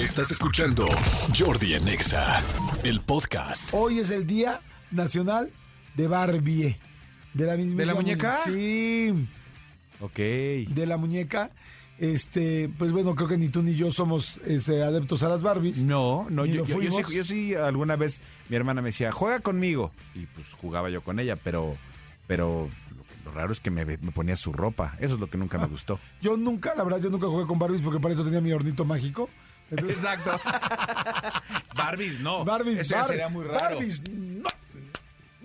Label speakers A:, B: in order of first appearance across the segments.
A: Estás escuchando Jordi en Exa, el podcast.
B: Hoy es el Día Nacional de Barbie. De la misma
C: ¿De la muñeca?
B: Sí,
C: Ok.
B: de la muñeca. Este, pues bueno, creo que ni tú ni yo somos este, adeptos a las Barbies.
C: No, no, yo, yo- yo sí,
B: fuimos.
C: yo sí alguna vez mi hermana me decía, juega conmigo. Y pues jugaba yo con ella, pero, pero lo, que- lo raro es que me, me ponía su ropa. Eso es lo que nunca
B: Ah.
C: me gustó.
B: Yo nunca, la verdad, yo nunca jugué con Barbies porque para eso tenía mi hornito mágico.
C: Exacto. Barbies, no.
B: Barbies,
C: Eso ya
B: Bar-
C: sería muy raro.
B: Barbies, no.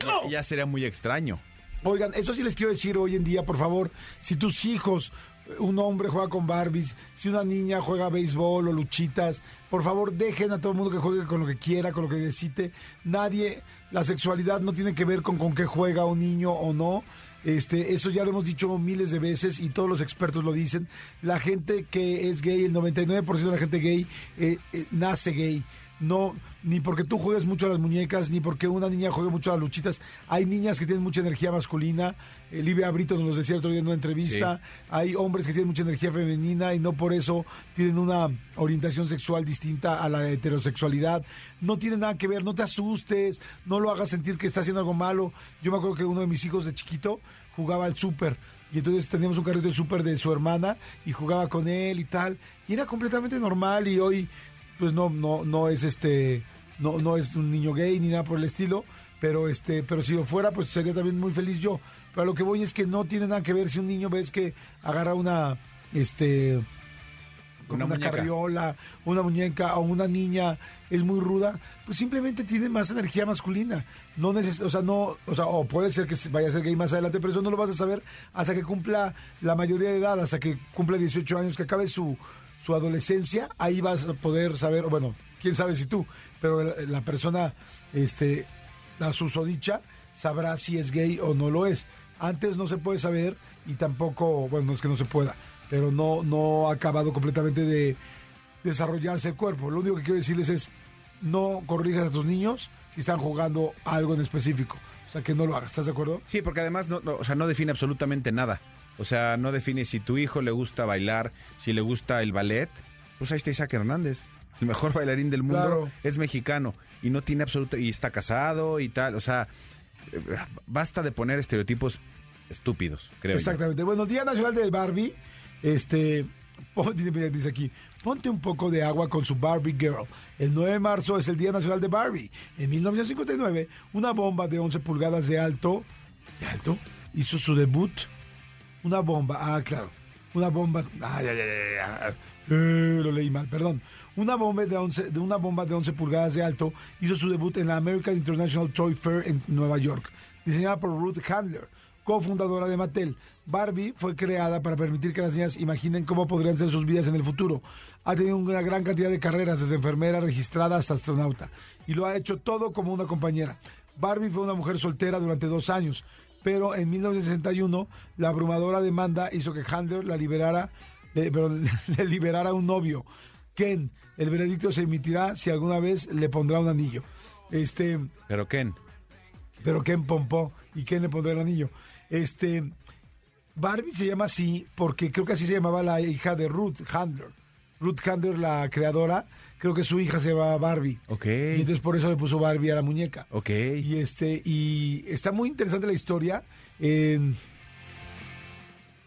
C: No, Ya sería muy extraño.
B: Oigan, eso sí les quiero decir hoy en día, por favor, si tus hijos, un hombre juega con Barbies, si una niña juega béisbol o luchitas, por favor dejen a todo el mundo que juegue con lo que quiera, con lo que necesite. Nadie, la sexualidad no tiene que ver con con qué juega un niño o no. Este, eso ya lo hemos dicho miles de veces y todos los expertos lo dicen. La gente que es gay, el 99% de la gente gay eh, eh, nace gay. No, ni porque tú juegues mucho a las muñecas, ni porque una niña juegue mucho a las luchitas. Hay niñas que tienen mucha energía masculina. Eh, Livia Brito nos lo decía el otro día en una entrevista. Hay hombres que tienen mucha energía femenina y no por eso tienen una orientación sexual distinta a la heterosexualidad. No tiene nada que ver, no te asustes, no lo hagas sentir que está haciendo algo malo. Yo me acuerdo que uno de mis hijos de chiquito jugaba al súper. Y entonces teníamos un carrito de súper de su hermana y jugaba con él y tal. Y era completamente normal y hoy pues no no no es este no no es un niño gay ni nada por el estilo pero este pero si lo fuera pues sería también muy feliz yo pero a lo que voy es que no tiene nada que ver si un niño ves que agarra una este como
C: Una
B: una, carriola, una muñeca o una niña es muy ruda, pues simplemente tiene más energía masculina. No neces o sea, no, o sea, o puede ser que vaya a ser gay más adelante, pero eso no lo vas a saber hasta que cumpla la mayoría de edad, hasta que cumpla 18 años, que acabe su, su adolescencia, ahí vas a poder saber, bueno, quién sabe si tú, pero la, la persona, este, la susodicha, sabrá si es gay o no lo es. Antes no se puede saber y tampoco, bueno, no es que no se pueda, pero no, no ha acabado completamente de desarrollarse el cuerpo. Lo único que quiero decirles es, no corrijas a tus niños si están jugando algo en específico. O sea, que no lo hagas, ¿estás de acuerdo?
C: Sí, porque además no, o sea, no define absolutamente nada. O sea, no define si tu hijo le gusta bailar, si le gusta el ballet. Pues ahí está Isaac Hernández. El mejor bailarín del mundo
B: Claro.
C: es mexicano y no tiene absoluto y está casado y tal, o sea, eh, basta de poner estereotipos estúpidos, creo. yo.
B: Exactamente. Bueno, Día Nacional del Barbie, este, dice aquí, ponte un poco de agua con su Barbie Girl. El 9 de marzo es el Día Nacional de Barbie. En 1959, una bomba de 11 pulgadas de alto, de alto, hizo su debut. Una bomba, ah, claro. Una bomba, ay, ay, ay, ay, ay, eh, lo leí mal, perdón. Una bomba de 11, de una bomba de 11 pulgadas de alto hizo su debut en la American International Toy Fair en Nueva York, diseñada por Ruth Handler, cofundadora de Mattel. Barbie fue creada para permitir que las niñas imaginen cómo podrían ser sus vidas en el futuro. Ha tenido una gran cantidad de carreras, desde enfermera registrada hasta astronauta, y lo ha hecho todo como una compañera. Barbie fue una mujer soltera durante dos años, pero en 1961 la abrumadora demanda hizo que Handler la liberara, le, liberara a un novio. Ken, el veredicto se emitirá si alguna vez le pondrá un anillo. Este,
C: Pero Ken,
B: pero Ken pompó y Ken le pondrá el anillo. Este, Barbie se llama así porque creo que así se llamaba la hija de Ruth Handler. Ruth Handler, la creadora, creo que su hija se llamaba Barbie.
C: Ok.
B: Y entonces por eso le puso Barbie a la muñeca.
C: ok.
B: Y este, y está muy interesante la historia. En,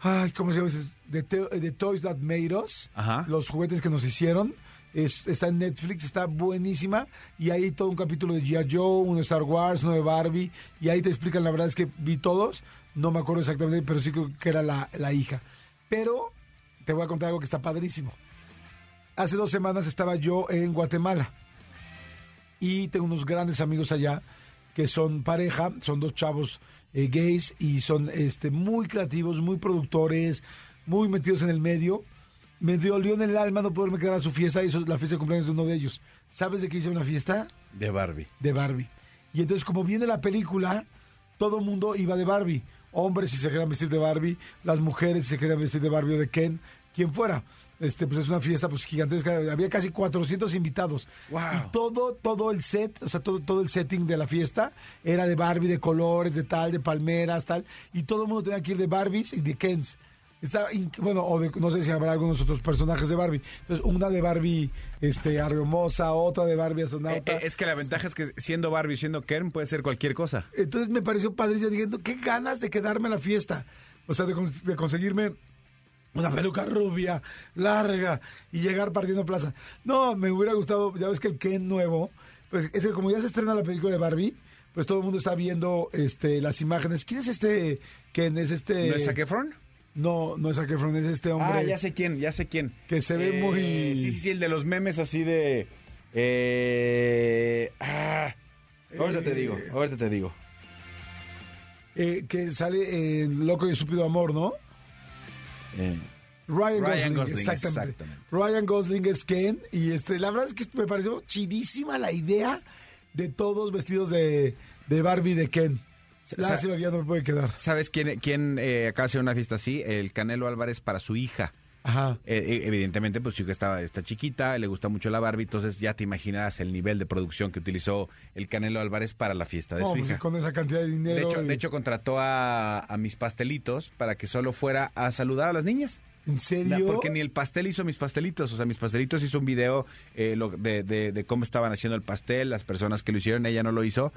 B: ay, ¿cómo se llama? ese? The, To- The Toys That Made Us.
C: Ajá.
B: Los juguetes que nos hicieron. Es- está en Netflix, está buenísima. Y hay todo un capítulo de G.I. Joe, uno de Star Wars, uno de Barbie. Y ahí te explican, la verdad es que vi todos. No me acuerdo exactamente, pero sí creo que era la, la hija. Pero te voy a contar algo que está padrísimo. Hace dos semanas estaba yo en Guatemala y tengo unos grandes amigos allá que son pareja, son dos chavos eh, gays y son este muy creativos, muy productores, muy metidos en el medio. Me dolió en el alma no poderme quedar a su fiesta, hizo la fiesta de cumpleaños de uno de ellos. ¿Sabes de qué hice una fiesta?
C: De Barbie.
B: De Barbie. Y entonces como viene la película, todo el mundo iba de Barbie. Hombres si se querían vestir de Barbie, las mujeres si se querían vestir de Barbie o de Ken, quien fuera. Este, pues es una fiesta pues gigantesca, había casi 400 invitados.
C: Wow.
B: Y todo, todo el set, o sea, todo, todo el setting de la fiesta era de Barbie, de colores, de tal, de palmeras, tal. Y todo el mundo tenía que ir de Barbies y de Kens. Está, in- bueno, o de- no sé si habrá algunos otros personajes de Barbie. Entonces, una de Barbie este, hermosa, otra de Barbie
C: Eh,
B: astronauta.
C: eh, es que la ventaja es que siendo Barbie, siendo Ken, puede ser cualquier cosa.
B: Entonces me pareció padrísimo. Dije, "No, qué ganas de quedarme en la fiesta. O sea, de conseguirme una peluca rubia, larga, y llegar partiendo plaza. No, me hubiera gustado, ya ves que el Ken nuevo, pues es que como ya se estrena la película de Barbie, pues todo el mundo está viendo este las imágenes. ¿Quién es este Ken? Es este...
C: ¿No es Zac Efron?
B: No, no es Zac Efron, es este hombre...
C: Ah, ya sé quién, ya sé quién.
B: Que se ve muy-
C: Sí, sí, sí, el de los memes así de... Eh, ah, ahorita te
B: Eh,
C: digo, ahorita te digo.
B: eh, que sale en Loco y Estúpido Amor, ¿no?
C: Eh,
B: Ryan,
C: Ryan
B: Gosling,
C: Gosling,
B: exactamente.
C: exactamente.
B: Ryan Gosling es Ken y este, la verdad es que me pareció chidísima la idea de todos vestidos de, de Barbie de Ken. Lástima que ya no me puede quedar.
C: ¿Sabes quién, quién eh, acaba de hacer una fiesta así? El Canelo Álvarez para su hija.
B: Ajá.
C: Eh, eh, evidentemente, pues su hija estaba, está chiquita, le gusta mucho la Barbie, entonces ya te imaginarás el nivel de producción que utilizó el Canelo Álvarez para la fiesta de
B: No,
C: su
B: pues,
C: hija.
B: con esa cantidad de dinero.
C: De hecho,
B: y-
C: de hecho contrató a, a mis pastelitos para que solo fuera a saludar a las niñas.
B: ¿en serio?
C: Porque ni el pastel hizo mis pastelitos. O sea, mis pastelitos hizo un video eh, lo- de, de- de cómo estaban haciendo el pastel, las personas que lo hicieron, ella no lo hizo.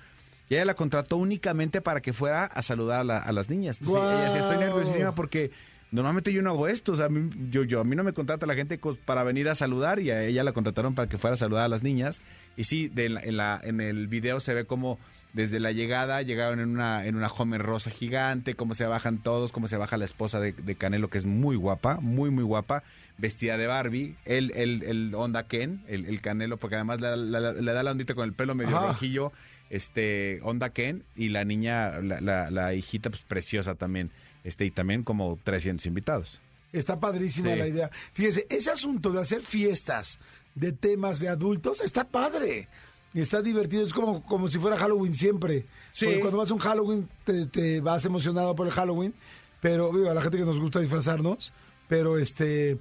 C: Y ella la contrató únicamente para que fuera a saludar a, la- a las niñas. Entonces, ella decía, estoy nerviosísima porque normalmente yo no hago esto. O sea, yo, yo, a mí no me contrata la gente para venir a saludar y a ella la contrataron para que fuera a saludar a las niñas. Y sí, de la- en, la, en el video se ve como desde la llegada llegaron en una, en una Homer rosa gigante, cómo se bajan todos, cómo se baja la esposa de, de Canelo, que es muy guapa, muy, muy guapa, vestida de Barbie, el, el, el onda Ken, el, el Canelo, porque además le, da- le- le da la ondita con el pelo medio
B: Ajá.
C: rojillo, este, onda Ken, y la niña, la, la, la hijita, pues preciosa también, este, y también como 300 invitados.
B: Está padrísima
C: Sí.
B: la idea. Fíjese, ese asunto de hacer fiestas de temas de adultos está padre. Y está divertido. Es como, como si fuera Halloween siempre.
C: Sí.
B: Porque cuando vas a un Halloween te, te vas emocionado por el Halloween. Pero digo, a la gente que nos gusta disfrazarnos. Pero este.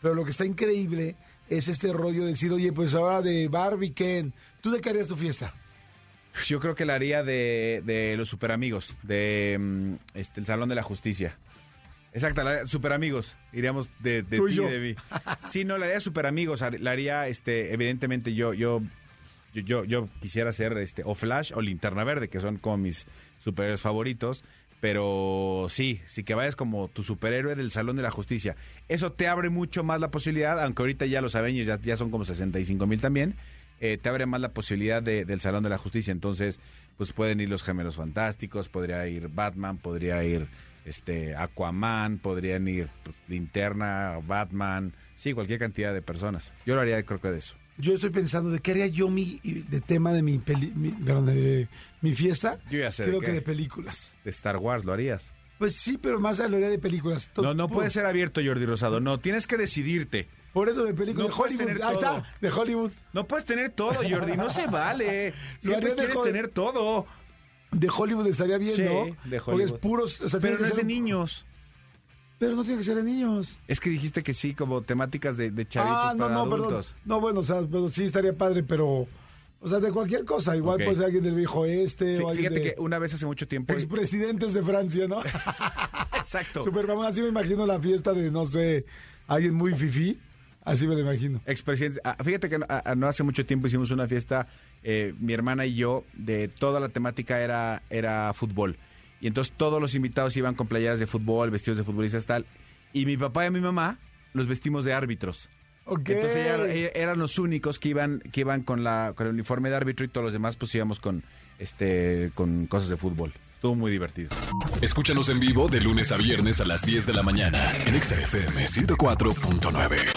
B: Pero lo que está increíble es este rollo de decir, oye, pues ahora de Barbie Ken, ¿tú de qué harías tu fiesta?
C: Yo creo que la haría de, de los superamigos, de mm, este, el Salón de la Justicia. Exacto, la haría- superamigos. Iríamos de, de ti y de mí. Sí, no, la haría superamigos. har- La haría, este, evidentemente, yo, yo, yo, yo, yo quisiera ser este, o Flash o Linterna Verde, que son como mis superhéroes favoritos. Pero sí, sí que vayas como tu superhéroe del Salón de la Justicia. Eso te abre mucho más la posibilidad, aunque ahorita ya los Avengers ya, ya son como 65 mil también, eh, te abre más la posibilidad de- del Salón de la Justicia. Entonces, pues pueden ir los Gemelos Fantásticos, podría ir Batman, podría ir este Aquaman, podrían ir pues, Linterna, Batman, sí, cualquier cantidad de personas. Yo lo haría, creo que de eso.
B: Yo estoy pensando de qué haría yo mi de tema de mi peli, mi, perdón, de mi fiesta.
C: Yo ya sé de
B: Creo
C: qué.
B: que de películas.
C: De Star Wars, ¿lo harías?
B: Pues sí, pero más a lo haría de películas.
C: No, no puede ser abierto, Jordi Rosado. No, tienes que decidirte.
B: Por eso de películas.
C: No
B: de Hollywood. Ahí
C: todo.
B: está, de Hollywood.
C: No puedes tener todo, Jordi. No se vale. Siempre quieres tener todo.
B: De Hollywood estaría bien,
C: Sí,
B: ¿no?
C: de
B: Porque es
C: Hollywood.
B: puros. o sea,
C: Pero no es de niños.
B: Pero no tiene que ser de niños.
C: Es que dijiste que sí, como temáticas de, de chavitos
B: ah, no,
C: para
B: no, perdón.
C: adultos.
B: No, bueno, o sea, pero sí estaría padre, pero. O sea, de cualquier cosa. Igual puede ser alguien del viejo este o alguien
C: Fíjate
B: de
C: que una vez hace mucho tiempo.
B: expresidentes de Francia, ¿no?
C: Exacto.
B: Super mamá, así me imagino la fiesta de, no sé, alguien muy fifí. Así me lo imagino.
C: Expresidentes. Ah, fíjate que no, ah, no hace mucho tiempo hicimos una fiesta, eh, mi hermana y yo, de toda la temática era, era fútbol. Y entonces todos los invitados iban con playeras de fútbol, vestidos de futbolistas, tal. Y mi papá y mi mamá los vestimos de árbitros.
B: Ok.
C: Entonces ella- ella- eran los únicos que iban, que iban con, la, con el uniforme de árbitro y todos los demás pues íbamos con, este, con cosas de fútbol. Estuvo muy divertido.
A: Escúchanos en vivo de lunes a viernes a las 10 de la mañana en Exa FM 104.9.